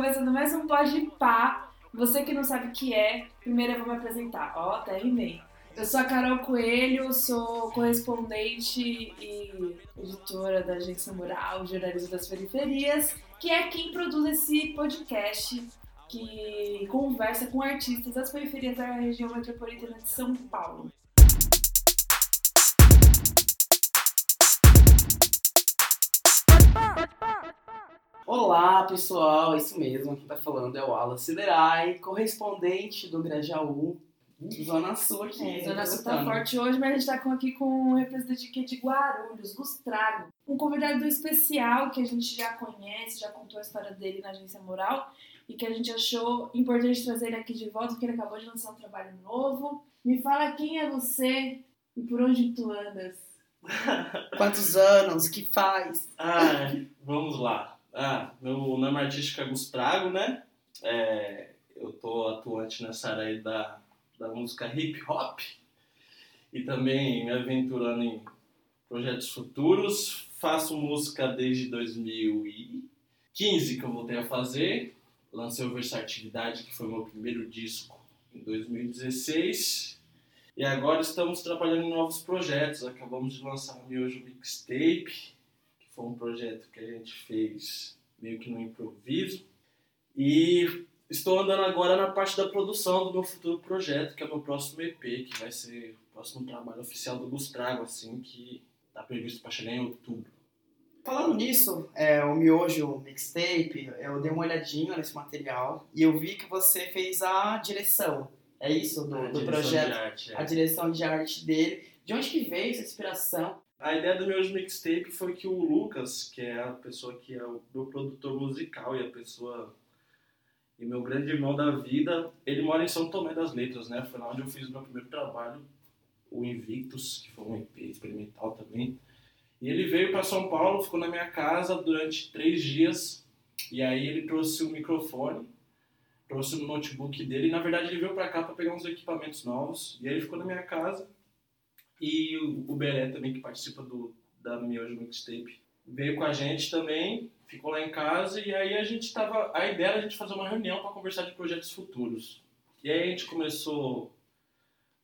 começando mais um Pode Pá. Você que não sabe o que é, primeiro eu vou me apresentar. Ó, até rimei. Eu sou a Carol Coelho, sou correspondente e editora da Agência Mural, Jornalismo das Periferias, que é quem produz esse podcast que conversa com artistas das periferias da região metropolitana de São Paulo. Olá pessoal, isso mesmo, quem tá falando é o Alan Siderai, correspondente do Grajaú, Zona Sul aqui. É, Zona Sul tá forte hoje, mas a gente tá com, aqui com um representante aqui de Guarulhos, Gustrago. Um convidado especial que a gente já conhece, já contou a história dele na Agência Moral e que a gente achou importante trazer ele aqui de volta, porque ele acabou de lançar um trabalho novo. Me fala quem é você e por onde tu andas. Quantos anos? que faz? Ah, vamos lá. Ah, meu nome artístico é Gustrago, né? É, eu tô atuante nessa área aí da, da música hip hop e também me aventurando em projetos futuros. Faço música desde 2015 que eu voltei a fazer. Lancei o Versatividade, que foi meu primeiro disco em 2016. E agora estamos trabalhando em novos projetos. Acabamos de lançar o Miojo Mixtape, foi um projeto que a gente fez meio que no improviso. E estou andando agora na parte da produção do meu futuro projeto, que é o meu próximo EP, que vai ser o próximo trabalho oficial do Gustrago, assim, que está previsto para chegar em outubro. Falando nisso, é, o Miojo Mixtape, eu dei uma olhadinha nesse material e eu vi que você fez a direção, é isso, do, do projeto? Arte, é. A direção de arte dele. De onde que veio essa inspiração? A ideia do meu mixtape foi que o Lucas, que é a pessoa que é o meu produtor musical e a pessoa e meu grande irmão da vida, ele mora em São Tomé das Letras, né? Foi lá onde eu fiz o meu primeiro trabalho, o Invictus, que foi um EP experimental também. E ele veio para São Paulo, ficou na minha casa durante três dias. E aí ele trouxe o microfone, trouxe o notebook dele. E, na verdade, ele veio para cá para pegar uns equipamentos novos. E aí ele ficou na minha casa e o Beré também, que participa do, da Miojo Mixtape, veio com a gente também, ficou lá em casa e aí a gente tava. A ideia era a gente fazer uma reunião para conversar de projetos futuros. E aí a gente começou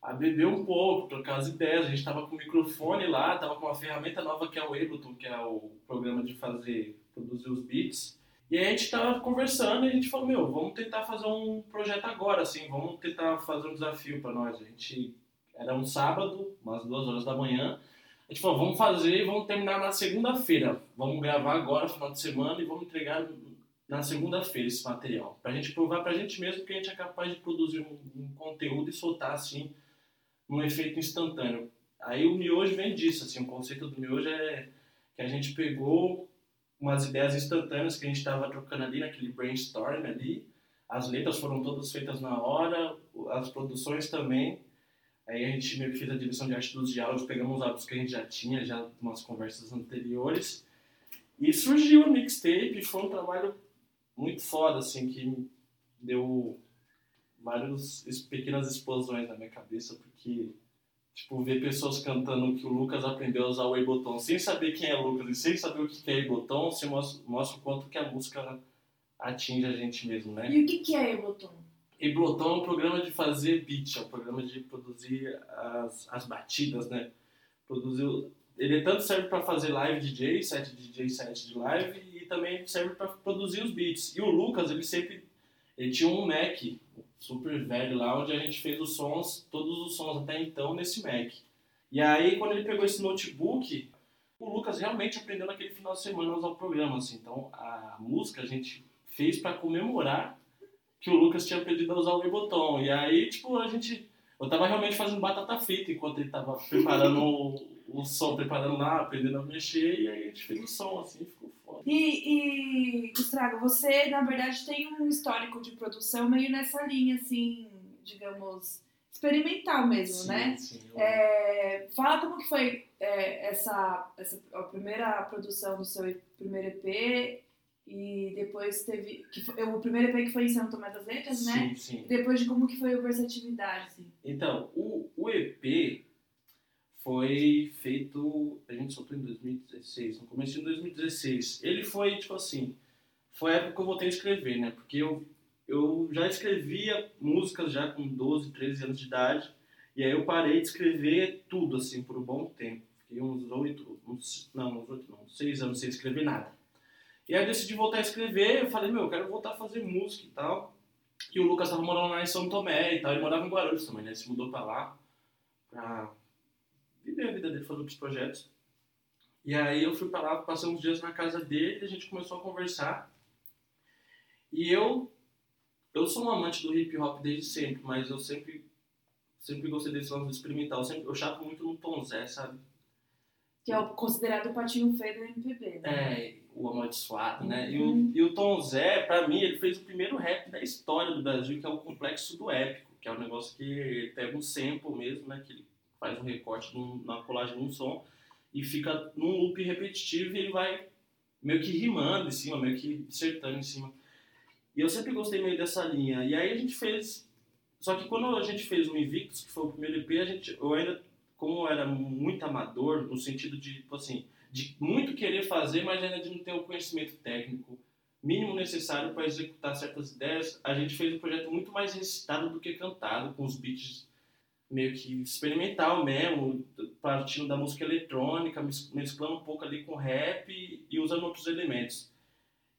a beber um pouco, trocar as ideias. A gente estava com o microfone lá, estava com uma ferramenta nova que é o Ableton, que é o programa de fazer, produzir os beats. E aí a gente estava conversando e a gente falou, meu, vamos tentar fazer um projeto agora, assim, vamos tentar fazer um desafio para nós. A gente era um sábado, umas duas horas da manhã. A gente falou, vamos fazer e vamos terminar na segunda-feira. Vamos gravar agora, final de semana, e vamos entregar na segunda-feira esse material. Pra gente provar pra gente mesmo que a gente é capaz de produzir um, um conteúdo e soltar assim, um efeito instantâneo. Aí o miojo vem disso, assim, o conceito do miojo é que a gente pegou umas ideias instantâneas que a gente estava trocando ali naquele brainstorm ali. As letras foram todas feitas na hora, as produções também. Aí a gente meio que fez a direção de arte dos diálogos, pegamos os áudios que a gente já tinha, já umas conversas anteriores. E surgiu o mixtape, foi um trabalho muito foda, assim, que deu várias pequenas explosões na minha cabeça, porque, tipo, ver pessoas cantando que o Lucas aprendeu a usar o Ableton sem saber quem é Lucas e sem saber o que é Ableton, você mostra, mostra o quanto que a música atinge a gente mesmo, né? E o que é Ableton? Ableton é um programa de fazer beat, é um programa de produzir as, as batidas, né? Produzir, ele tanto serve para fazer live DJ, set DJ, set de live, e também serve para produzir os beats. E o Lucas, ele sempre ele tinha um Mac super velho lá, onde a gente fez os sons, todos os sons até então nesse Mac. E aí, quando ele pegou esse notebook, o Lucas realmente aprendeu naquele final de semana a usar o programa. Assim. Então, a música a gente fez para comemorar que o Lucas tinha pedido a usar o Ableton. E aí, tipo, a gente. Eu tava realmente fazendo batata frita enquanto ele tava preparando o, o, som, preparando lá, aprendendo a mexer, e aí a gente fez o som, assim, ficou foda. E, e Gustavo, você, na verdade, tem um histórico de produção meio nessa linha, assim, digamos, experimental mesmo, sim, né? Sim, eu... é, fala como que foi é, essa, essa a primeira produção do seu primeiro EP e depois teve. Que foi, o primeiro EP que foi em São Tomé das Letras, sim, né? Sim. Depois de como que foi o Versatividade, assim. Então, o, o EP foi feito. A gente soltou em 2016, no começo de 2016. Ele foi, tipo assim. foi a época que eu voltei a escrever, né? Porque eu, eu já escrevia músicas já com 12, 13 anos de idade, e aí eu parei de escrever tudo, assim, por um bom tempo. Fiquei uns oito, uns, não, uns oito não, seis anos sem escrever nada. E aí eu decidi voltar a escrever, eu falei, meu, eu quero voltar a fazer música e tal. E o Lucas tava morando lá em São Tomé e tal, ele morava em Guarulhos também, né? Ele se mudou pra lá, pra viver a vida dele, fazer outros projetos. E aí eu fui pra lá, passei uns dias na casa dele, a gente começou a conversar. E eu, eu sou um amante do hip hop desde sempre, mas eu sempre, sempre gostei desse lance experimental. Eu, sempre, eu chato muito no Tom Zé, sabe? Que é o considerado o patinho feio do MPB, né? É, o amaldiçoado, né? E, Uhum. o, e o Tom Zé, pra mim, ele fez o primeiro rap da história do Brasil, que é o Complexo do Épico, que é um negócio que pega um sample mesmo, né? Que ele faz um recorte num- na colagem de um som e fica num loop repetitivo e ele vai meio que rimando em cima, meio que dissertando em cima. E eu sempre gostei meio dessa linha. E aí a gente fez... Só que quando a gente fez o Invictus, que foi o primeiro EP, a gente, eu ainda, como eu era muito amador, no sentido de, tipo assim, de muito querer fazer, mas ainda de não ter o conhecimento técnico mínimo necessário para executar certas ideias, a gente fez um projeto muito mais recitado do que cantado, com os beats meio que experimental mesmo, partindo da música eletrônica, mes- mesclando um pouco ali com rap e usando outros elementos.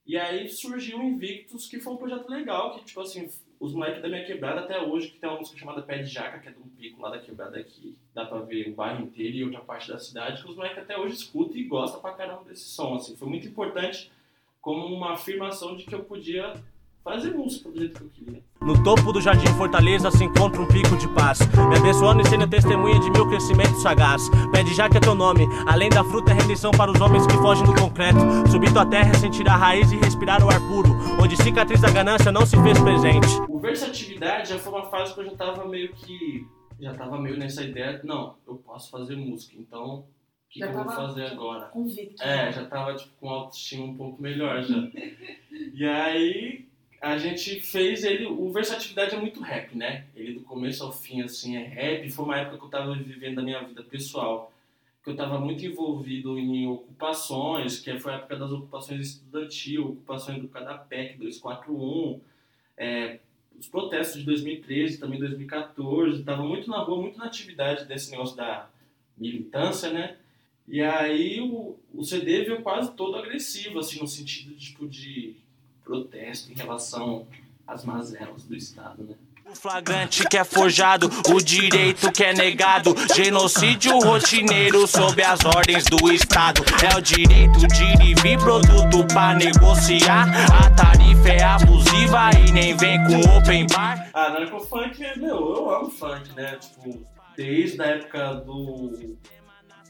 E aí surgiu o Invictus, que foi um projeto legal, que tipo assim, os moleques da minha quebrada até hoje, que tem uma música chamada Pé de Jaca, que é de um pico lá da quebrada que dá pra ver o bairro inteiro e outra parte da cidade, que os moleques até hoje escutam e gostam pra caramba desse som, assim. Foi muito importante como uma afirmação de que eu podia fazer música do jeito que eu queria. No topo do Jardim Fortaleza se encontra um pico de paz. Me abençoando e sendo testemunha de meu crescimento sagaz. Pede já que é teu nome. Além da fruta, é rendição para os homens que fogem do concreto. Subir tua terra, sentir a raiz e respirar o ar puro. Onde cicatriz da ganância não se fez presente. O versatilidade já foi uma fase que eu já tava meio que. Já tava meio nessa ideia, não, eu posso fazer música, então o que, que eu vou fazer agora? Convicto. É, já tava tipo, com autoestima um pouco melhor já. e aí a gente fez ele. O versatilidade é muito rap, né? Ele do começo ao fim assim é rap. Foi uma época que eu tava vivendo a minha vida pessoal. Que eu tava muito envolvido em ocupações, que foi a época das ocupações estudantil, ocupações do Cadapec 241, é, os protestos de 2013, também 2014. Tava muito na rua, muito na atividade desse negócio da militância, né? E aí o, o CD veio quase todo agressivo, assim, no sentido tipo, de protesto em relação às mazelas do Estado, né? O flagrante que é forjado, o direito que é negado. Genocídio rotineiro sob as ordens do Estado. É o direito de ir vir produto pra negociar. A tarifa é abusiva e nem vem com open bar. Ah, narcofunk, meu, eu amo funk, né? Tipo, desde a época do,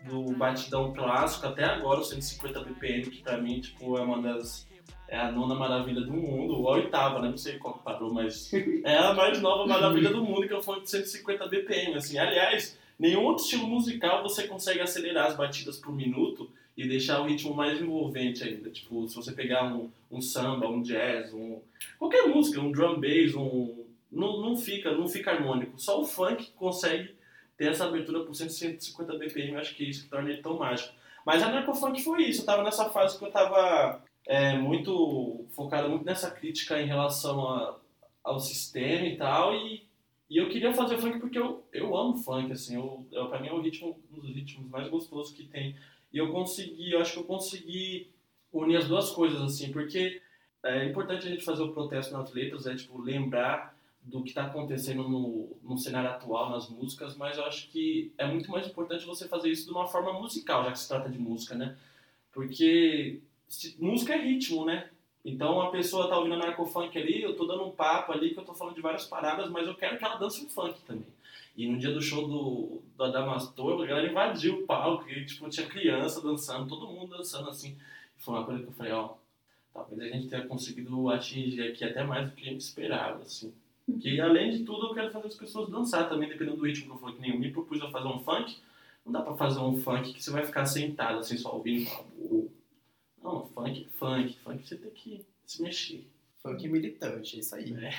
do batidão clássico até agora, o 150 BPM, que pra mim, tipo, é uma das... É a nona maravilha do mundo, ou a oitava, né? Não sei qual que parou, mas é a mais nova maravilha do mundo, que é o funk de 150 BPM, assim. Aliás, nenhum outro estilo musical você consegue acelerar as batidas por minuto e deixar o ritmo mais envolvente ainda. Tipo, se você pegar um, um samba, um jazz, um... Qualquer música, um drum bass, um... Não, não, fica, não fica harmônico. Só o funk consegue ter essa abertura por 150 BPM, eu acho que é isso que torna ele tão mágico. Mas a narcofunk foi isso, eu tava nessa fase que eu tava é, muito focado muito nessa crítica em relação a, ao sistema e tal, e, e eu queria fazer funk porque eu, eu amo funk, assim, eu, eu, pra mim é o ritmo, um dos ritmos mais gostosos que tem. E eu consegui, eu acho que eu consegui unir as duas coisas, assim, porque é importante a gente fazer o protesto nas letras, é tipo, lembrar do que está acontecendo no, no cenário atual nas músicas, mas eu acho que é muito mais importante você fazer isso de uma forma musical, já que se trata de música, né? Porque música é ritmo, né? Então a pessoa tá ouvindo narcofunk ali, eu tô dando um papo ali que eu tô falando de várias paradas, mas eu quero que ela dance um funk também. E no dia do show do, do Adamastor, a galera invadiu o palco, e tipo, tinha criança dançando, todo mundo dançando assim. Foi uma coisa que eu falei, ó, talvez a gente tenha conseguido atingir aqui até mais do que a gente esperava, assim. Que além de tudo eu quero fazer as pessoas dançar também, dependendo do ritmo que eu falei que nem eu me propus a fazer um funk. Não dá pra fazer um funk que você vai ficar sentado assim, só ouvindo funk funk. Funk você tem que se mexer. Funk militante, é isso aí. É.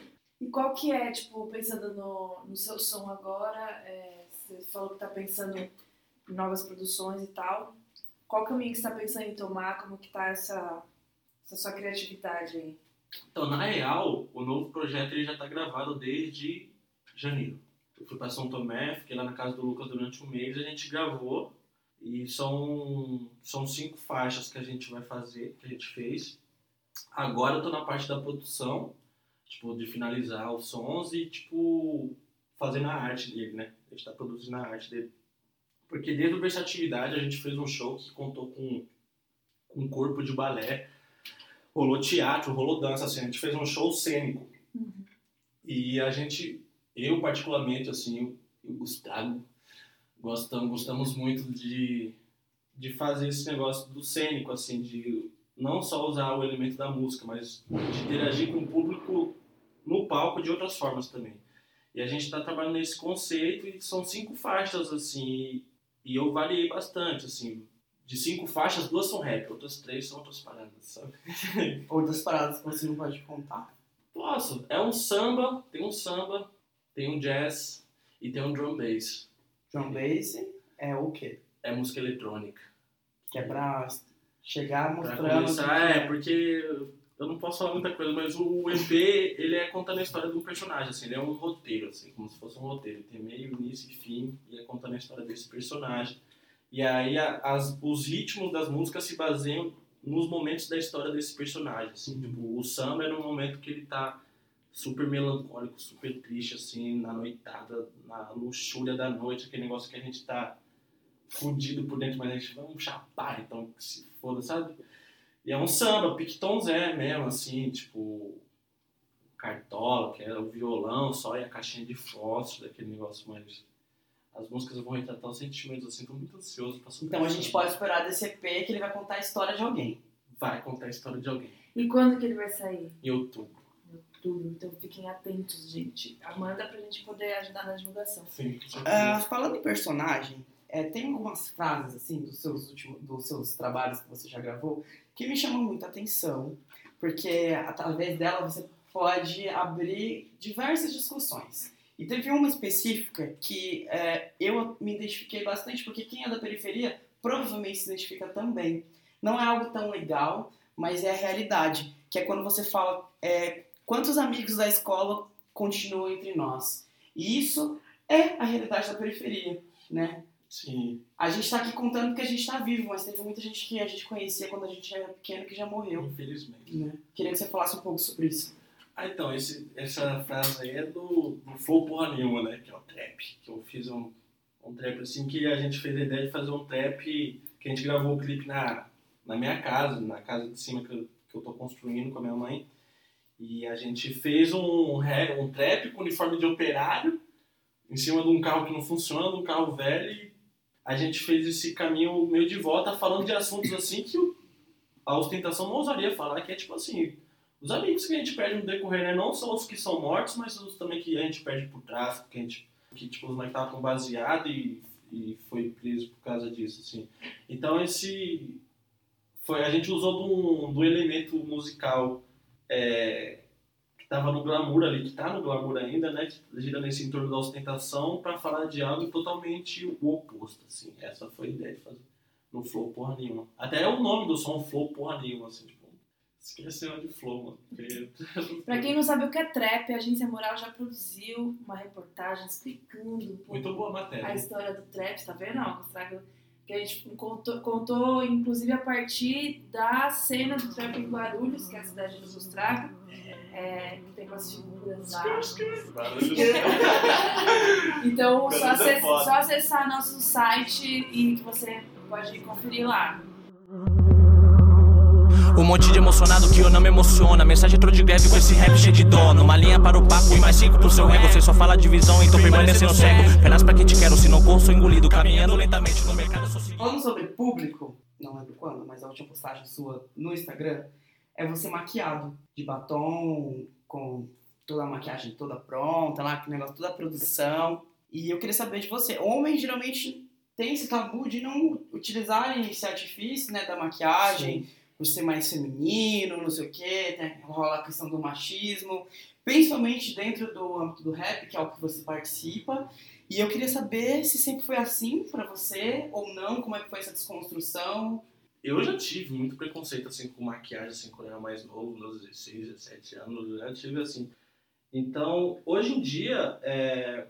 E qual que é, tipo, pensando no, no seu som agora, é, você falou que tá pensando em novas produções e tal. qual caminho que você tá pensando em tomar? Como que tá essa, essa sua criatividade aí? Então, na real, o novo projeto ele já está gravado desde janeiro. Eu fui para São Tomé, fiquei lá na casa do Lucas durante um mês, a gente gravou e são, são cinco faixas que a gente vai fazer, que a gente fez. Agora eu tô na parte da produção, tipo, de finalizar os sons e, tipo, fazendo a arte dele, né? A gente tá produzindo a arte dele. Porque desde o Versatilidade a gente fez um show que contou com, com um corpo de balé, rolou teatro, rolou dança, assim, a gente fez um show cênico. E a gente, eu particularmente, assim, o Gustavo, gostamos, gostamos muito de, de fazer esse negócio do cênico, assim, de não só usar o elemento da música, mas de interagir com o público no palco de outras formas também. E a gente está trabalhando nesse conceito e são cinco faixas, assim, e, e eu variei bastante, assim. De cinco faixas, duas são rap, outras três são outras paradas, sabe? Outras paradas que você não pode contar. Posso. É um samba, tem um samba, tem um jazz e tem um drum bass. Drum bass é o quê? É música eletrônica. Que é pra chegar Pra mostrando... começar, é, porque eu não posso falar muita coisa, mas o EP, ele é contando a história de um personagem, assim, ele é um roteiro, assim, como se fosse um roteiro. Tem meio, início e fim, e é contando a história desse personagem. E aí as, os ritmos das músicas se baseiam nos momentos da história desse personagem, assim. Uhum. Tipo, o samba é no momento que ele tá super melancólico, super triste, assim, na noitada, na luxúria da noite, aquele negócio que a gente tá fudido por dentro, mas a gente vamos chapar, então que se foda, sabe? E é um samba, Pictons é mesmo, assim, tipo, cartola, que é o violão só e a caixinha de fósforo, aquele negócio mais. As músicas vão retratar os sentimentos, assim, tô muito ansioso pra super Então a gente pode esperar desse EP que ele vai contar a história de alguém. Vai contar a história de alguém. E quando que ele vai sair? Em outubro. Outubro, então fiquem atentos, gente. Amanda pra gente poder ajudar na divulgação. Sim. Ah, falando em personagem, é, tem algumas frases assim dos seus últimos, dos seus trabalhos que você já gravou que me chamam muita atenção, porque através dela você pode abrir diversas discussões. E teve uma específica que é, eu me identifiquei bastante, porque quem é da periferia provavelmente se identifica também. Não é algo tão legal, mas é a realidade, que é quando você fala é, quantos amigos da escola continuam entre nós. E isso é a realidade da periferia, né? Sim. A gente tá aqui contando que a gente tá vivo, mas teve muita gente que a gente conhecia quando a gente era pequeno que já morreu, Infelizmente. né? Queria que você falasse um pouco sobre isso. Ah, então, esse, essa frase aí é do, do Flow Porra Nenhuma, né? Que é o trap. Que eu fiz um, um trap assim que a gente fez a ideia de fazer um trap que a gente gravou o clipe na, na minha casa, na casa de cima que eu, que eu tô construindo com a minha mãe. E a gente fez um, um trap com uniforme de operário em cima de um carro que não funciona, um carro velho. E a gente fez esse caminho meio de volta falando de assuntos assim que a ostentação não ousaria falar, que é tipo assim, os amigos que a gente perde no decorrer, né? Não só os que são mortos, mas os também que a gente perde por tráfico, que a gente. Que tipo, os moleques estavam baseado e, e foi preso por causa disso, assim. Então esse. Foi, a gente usou de um elemento musical é, que tava no glamour ali, que tá no glamour ainda, né? Que gira nesse entorno da ostentação para falar de algo totalmente o oposto, assim. Essa foi a ideia de fazer no Flow porra nenhuma. Até é o nome do som Flow porra nenhuma, assim, tipo. Esqueceu de Flow, mano. Pra quem não sabe o que é trap, a Agência Moral já produziu uma reportagem explicando um pouco Muito boa a a matéria. história do trap, tá vendo? Gustavo? Que a gente contou, contou, inclusive, a partir da cena do trap em Guarulhos, que é a cidade do Gustavo. É, que tem umas figuras lá. Então, só, Guarulhos é acess- foda. só acessar nosso site e que você pode conferir lá. Um monte de emocionado que eu não me emociona. Mensagem entrou de greve com esse rap cheio de dono. Uma linha para o papo e mais cinco pro seu ego. Você só fala de visão, então permanecendo cego. Penas pra quem te quero, se não corro, sou engolido. Caminhando lentamente no mercado, seguido. Falando sobre público, não lembro quando, mas a última postagem sua no Instagram é você maquiado, de batom, com toda a maquiagem toda pronta, lá, aquele negócio, toda a produção. E eu queria saber de você. Homens geralmente têm esse tabu de não utilizarem esse artifício, né, da maquiagem, por ser mais feminino, não sei o quê, tem, rola a questão do machismo, principalmente dentro do âmbito do rap, que é o que você participa. E eu queria saber se sempre foi assim pra você ou não, como é que foi essa desconstrução. Eu já tive muito preconceito assim com maquiagem, assim, quando eu era mais novo, nos 16, 17 anos, eu já tive assim. Então, hoje em dia, é,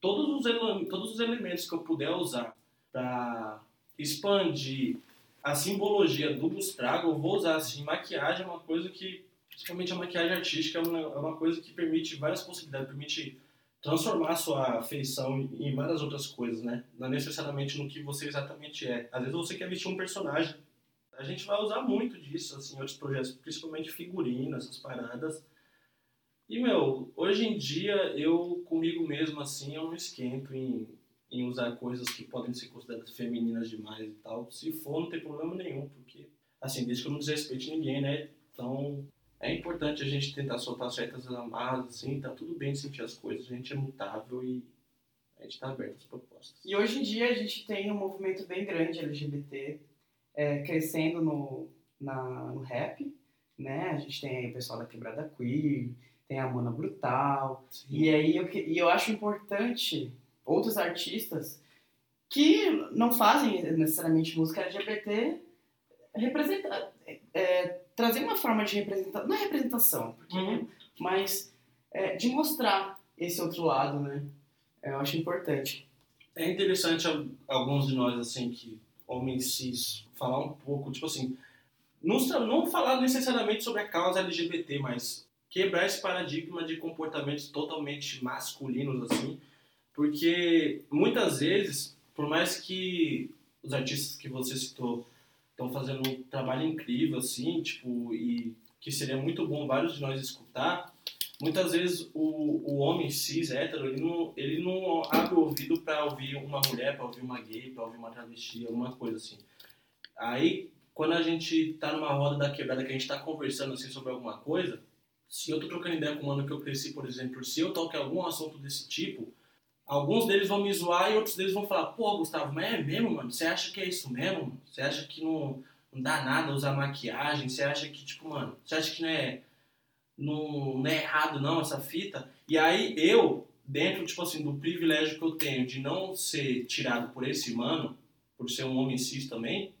todos, os todos os elementos que eu puder usar para expandir a simbologia do Bustrago, eu vou usar assim. Maquiagem é uma coisa que, principalmente a maquiagem artística, é uma, é uma coisa que permite várias possibilidades, permite transformar sua feição em várias outras coisas, né? Não necessariamente no que você exatamente é. Às vezes você quer vestir um personagem. A gente vai usar muito disso, assim, em outros projetos, principalmente figurino, essas paradas. E, meu, hoje em dia, eu, comigo mesmo, assim, eu não esquento em, em usar coisas que podem ser consideradas femininas demais e tal. Se for, não tem problema nenhum, porque, assim, desde que eu não desrespeite ninguém, né? Então, é importante a gente tentar soltar certas amarras, assim, tá tudo bem de sentir as coisas. A gente é mutável e a gente tá aberto às propostas. E hoje em dia a gente tem um movimento bem grande LGBT é, crescendo no, na, no rap, né? A gente tem aí o pessoal da Quebrada Queer, tem a Mana Brutal. E aí eu, que- e eu acho importante outros artistas que não fazem necessariamente música LGBT representar, é, trazer uma forma de representação, não é representação, porque, Uhum. mas é, de mostrar esse outro lado, né? Eu acho importante. É interessante al- alguns de nós, assim, que homens cis, falar um pouco, tipo assim, não, não falar necessariamente sobre a causa LGBT, mas quebrar esse paradigma de comportamentos totalmente masculinos, assim, porque muitas vezes, por mais que os artistas que você citou estão fazendo um trabalho incrível, assim, tipo, e que seria muito bom vários de nós escutar, muitas vezes o, o homem cis, hétero, ele não, ele não abre o ouvido para ouvir uma mulher, para ouvir uma gay, para ouvir uma travesti, alguma coisa assim. Aí, quando a gente tá numa roda da quebrada, que a gente tá conversando assim sobre alguma coisa, se eu tô trocando ideia com um mano que eu cresci, por exemplo, se eu toco algum assunto desse tipo, alguns deles vão me zoar e outros deles vão falar, pô, Gustavo, mas é mesmo, mano? Você acha que é isso mesmo? Você acha que não, não dá nada usar maquiagem? Você acha que, tipo, mano, você acha que não é, não, não é errado não essa fita? E aí eu, dentro, tipo assim, do privilégio que eu tenho de não ser tirado por esse mano, por ser um homem cis também,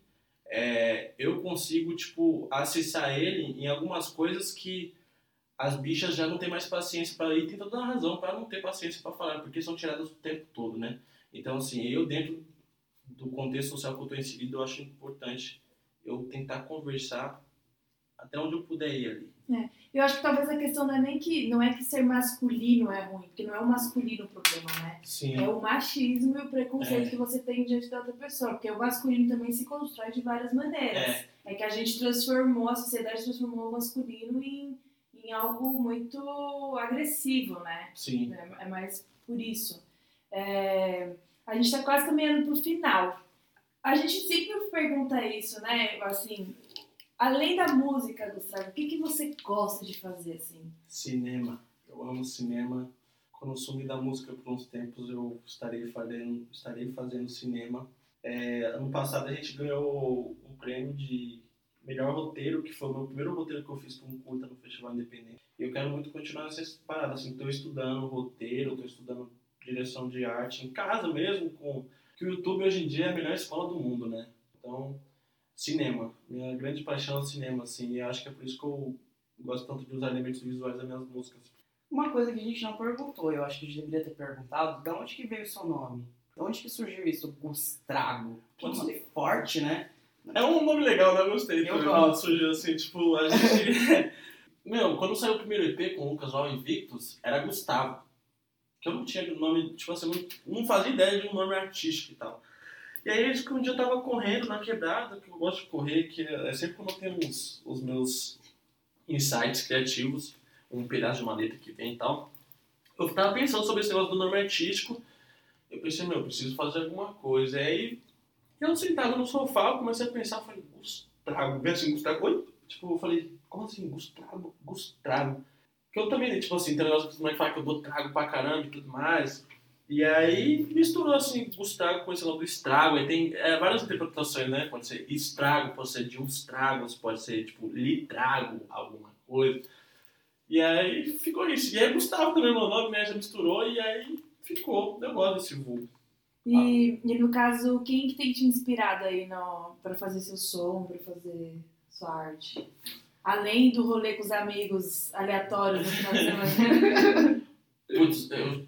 é, eu consigo, tipo, acessar ele em algumas coisas que as bichas já não têm mais paciência para ir, tem toda a razão para não ter paciência para falar, porque são tiradas o tempo todo, né? Então, assim, eu dentro do contexto social que eu estou inserido, eu acho importante eu tentar conversar até onde eu puder ir ali. Eu acho que talvez a questão não é nem que não é que ser masculino é ruim, porque não é o masculino o problema, né? Sim. É o machismo e o preconceito É. que você tem diante da outra pessoa, porque o masculino também se constrói de várias maneiras. É. É que a gente transformou, a sociedade transformou o masculino em, em algo muito agressivo, né? Sim. É, é mais por isso. É, a gente tá quase caminhando pro final. A gente sempre pergunta isso, né? Assim, além da música, Gustavo, o que, que você gosta de fazer, assim? Cinema. Eu amo cinema. Quando eu sumir da música por uns tempos, eu estarei fazendo, estarei fazendo cinema. É, ano passado a gente ganhou um prêmio de melhor roteiro, que foi o meu primeiro roteiro que eu fiz para um curta no Festival Independente. E eu quero muito continuar nessa parada, assim, estou estudando roteiro, estou estudando direção de arte em casa mesmo, com que o YouTube hoje em dia é a melhor escola do mundo, né? Então, cinema. Minha grande paixão é o cinema, assim, e acho que é por isso que eu gosto tanto de usar elementos visuais das minhas músicas. Uma coisa que a gente não perguntou, eu acho que a gente deveria ter perguntado, de onde que veio o seu nome? De onde que surgiu isso, Gustrago? Que nome forte, né? É um nome legal, né? Eu gostei. Eu também, Surgiu assim, tipo, a gente. Meu, quando saiu o primeiro EP com o Lucas Val Invictus, era Gustavo. Que eu não tinha nome, tipo assim, não, não fazia ideia de um nome artístico e tal. E aí, que um dia eu tava correndo na quebrada, que eu gosto de correr, que é sempre quando eu tenho os, os meus insights criativos, um pedaço de uma letra que vem e tal. Eu tava pensando sobre esse negócio do nome artístico. Eu pensei, meu, eu preciso fazer alguma coisa. E aí, eu sentado no sofá, comecei a pensar, falei, Gustavo, bem assim, Gustavo, oi? Tipo, eu falei, como assim, Gustavo, Gustavo? Que eu também, tipo assim, tem um negócio que moleques falam que eu dou trago pra caramba e tudo mais. E aí misturou assim, Gustavo com esse nome do estrago. Aí tem é, várias interpretações, né? Pode ser estrago, pode ser de uns tragos, pode ser tipo litrago, alguma coisa. E aí ficou isso. E aí Gustavo também, meu nome, né? Já misturou e aí ficou. Eu gosto desse vulgo. E, e no caso, quem que tem te inspirado aí pra fazer seu som, pra fazer sua arte? Além do rolê com os amigos aleatórios no final de semana. Putz, eu,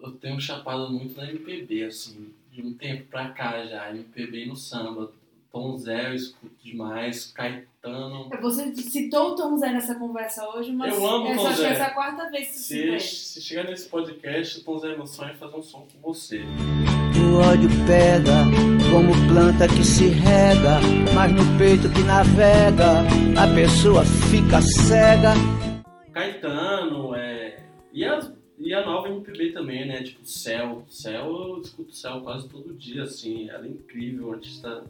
eu tenho chapado muito na MPB, assim, de um tempo pra cá já. MPB no samba. Tom Zé eu escuto demais, Caetano. Você citou o Tom Zé nessa conversa hoje, mas Eu amo essa, Tom acho que Zé. essa é a quarta vez que você Se, se chegar nesse podcast, Tom Zé, meu sonho é fazer um som com você. O ódio pega como planta que se rega, mas no peito que navega a pessoa fica cega. Caetano, é. E a, e a nova MPB também, né? Tipo, Céu. Céu, eu escuto Céu quase todo dia, assim. Ela é incrível, artista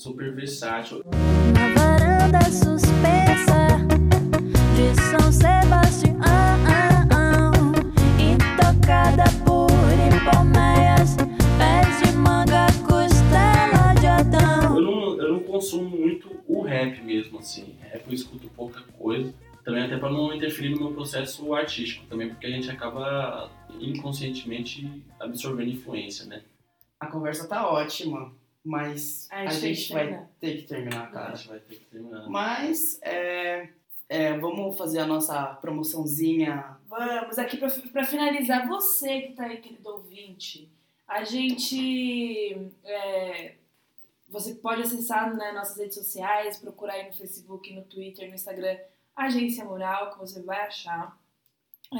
super versátil. Na varanda suspensa de São Sebastião, intocada por hipoméias, pés de manga, costela de Adão. Eu não, eu não consumo muito o rap mesmo, assim. Rap eu escuto pouca coisa. Também até pra não interferir no meu processo artístico também, porque a gente acaba inconscientemente absorvendo influência, né? A conversa tá ótima, mas A a gente tem gente que vai terminar. ter que terminar, A cara. gente vai ter que terminar. Mas é, é, vamos fazer a nossa promoçãozinha. Vamos, aqui pra, pra finalizar, você que tá aí, querido ouvinte, a gente. é, você pode acessar né, nossas redes sociais, procurar aí no Facebook, no Twitter, no Instagram, Agência Mural, que você vai achar.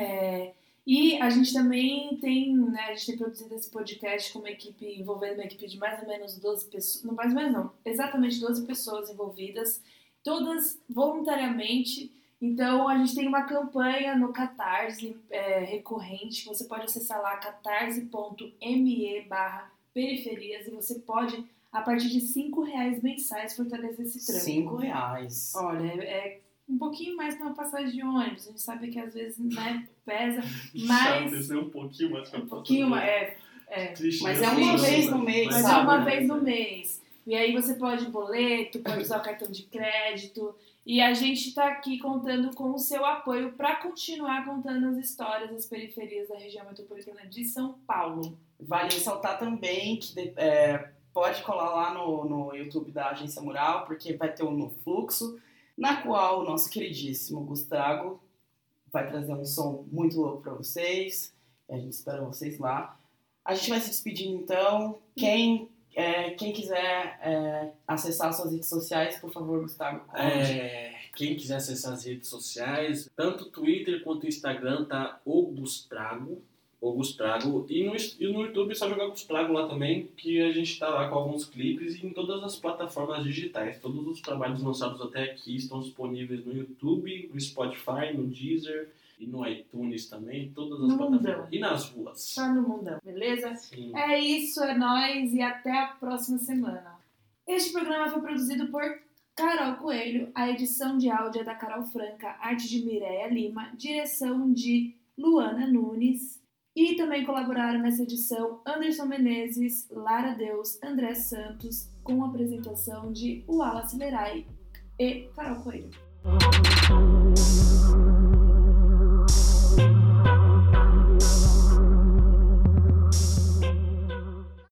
É, e a gente também tem, né, a gente tem produzido esse podcast com uma equipe, envolvendo uma equipe de mais ou menos 12 pessoas, não mais ou menos não, exatamente 12 pessoas envolvidas, todas voluntariamente. Então a gente tem uma campanha no Catarse é, recorrente, você pode acessar lá catarse.me barra periferias e você pode, a partir de 5 reais mensais, fortalecer esse trampo. Cinco reais. Olha, é, é um pouquinho mais que uma passagem de ônibus. A gente sabe que às vezes né, pesa, mas Descer um pouquinho mais pra um pouquinho mais. É, é. Triste, Mas né? é uma Triste, vez no mas- mês, Mas é sabe, uma né? vez no mês. E aí você pode ir boleto, pode usar o cartão de crédito. E a gente está aqui contando com o seu apoio para continuar contando as histórias das periferias da região metropolitana de São Paulo. Vale ressaltar também que de- é, pode colar lá no, no YouTube da Agência Mural, porque vai ter um no fluxo, na qual o nosso queridíssimo Gustavo vai trazer um som muito louco para vocês. A gente espera vocês lá. A gente vai se despedindo então. Quem, é, quem quiser é, acessar suas redes sociais, por favor, Gustavo. É, quem quiser acessar as redes sociais, tanto o Twitter quanto o Instagram tá Augustrago. Augustrago. E no, e no YouTube é só jogar Augustrago lá também, que a gente tá lá com alguns clipes e em todas as plataformas digitais. Todos os trabalhos lançados até aqui estão disponíveis no YouTube, no Spotify, no Deezer e no iTunes também. Todas as No plataformas. mundão. E nas ruas. Só no mundão, beleza? Sim. É isso, é nóis e até a próxima semana. Este programa foi produzido por Carol Coelho, a edição de áudio é da Carol Franca, arte de Mireia Lima, direção de Luana Nunes. E também colaboraram nessa edição Anderson Menezes, Lara Deus, André Santos, com a apresentação de Wallace Lerai e Carol Coelho.